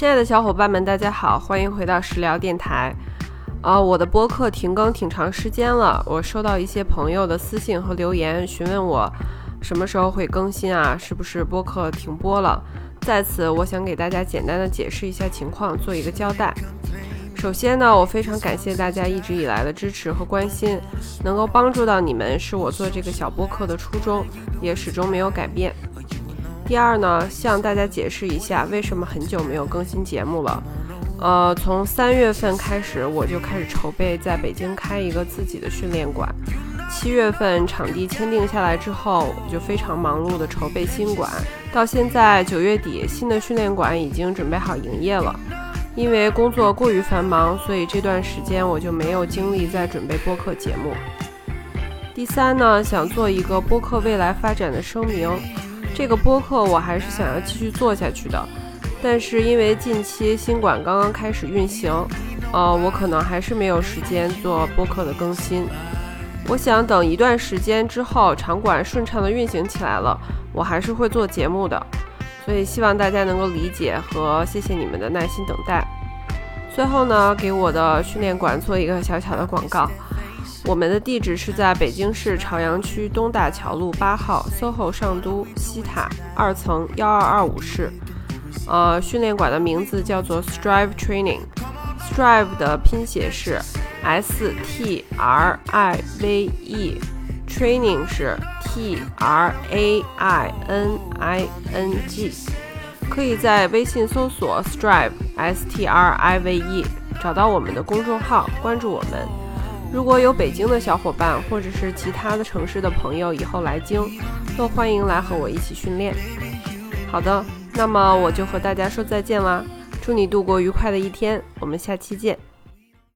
亲爱的小伙伴们，大家好，欢迎回到食疗电台。啊，我的播客停更挺长时间了，我收到一些朋友的私信和留言，询问我什么时候会更新啊？是不是播客停播了？在此，我想给大家简单的解释一下情况，做一个交代。首先呢，我非常感谢大家一直以来的支持和关心，能够帮助到你们是我做这个小播客的初衷，也始终没有改变。第二呢，向大家解释一下为什么很久没有更新节目了。呃，从三月份开始，我就开始筹备在北京开一个自己的训练馆。七月份场地签订下来之后，我就非常忙碌的筹备新馆。到现在九月底，新的训练馆已经准备好营业了。因为工作过于繁忙，所以这段时间我就没有精力再准备播客节目。第三呢，想做一个播客未来发展的声明。这个播客我还是想要继续做下去的，但是因为近期新馆刚刚开始运行，呃，我可能还是没有时间做播客的更新。我想等一段时间之后，场馆顺畅的运行起来了，我还是会做节目的。所以希望大家能够理解和谢谢你们的耐心等待。最后呢，给我的训练馆做一个小小的广告。我们的地址是在北京市朝阳区东大桥路八号 SOHO 上都西塔二层幺二二五室。呃，训练馆的名字叫做 Strive Training。Strive 的拼写是 S T R I V E，Training 是 T R A I N I N G。可以在微信搜索 Strive S T R I V E，找到我们的公众号，关注我们。如果有北京的小伙伴，或者是其他的城市的朋友，以后来京，都欢迎来和我一起训练。好的，那么我就和大家说再见啦，祝你度过愉快的一天，我们下期见。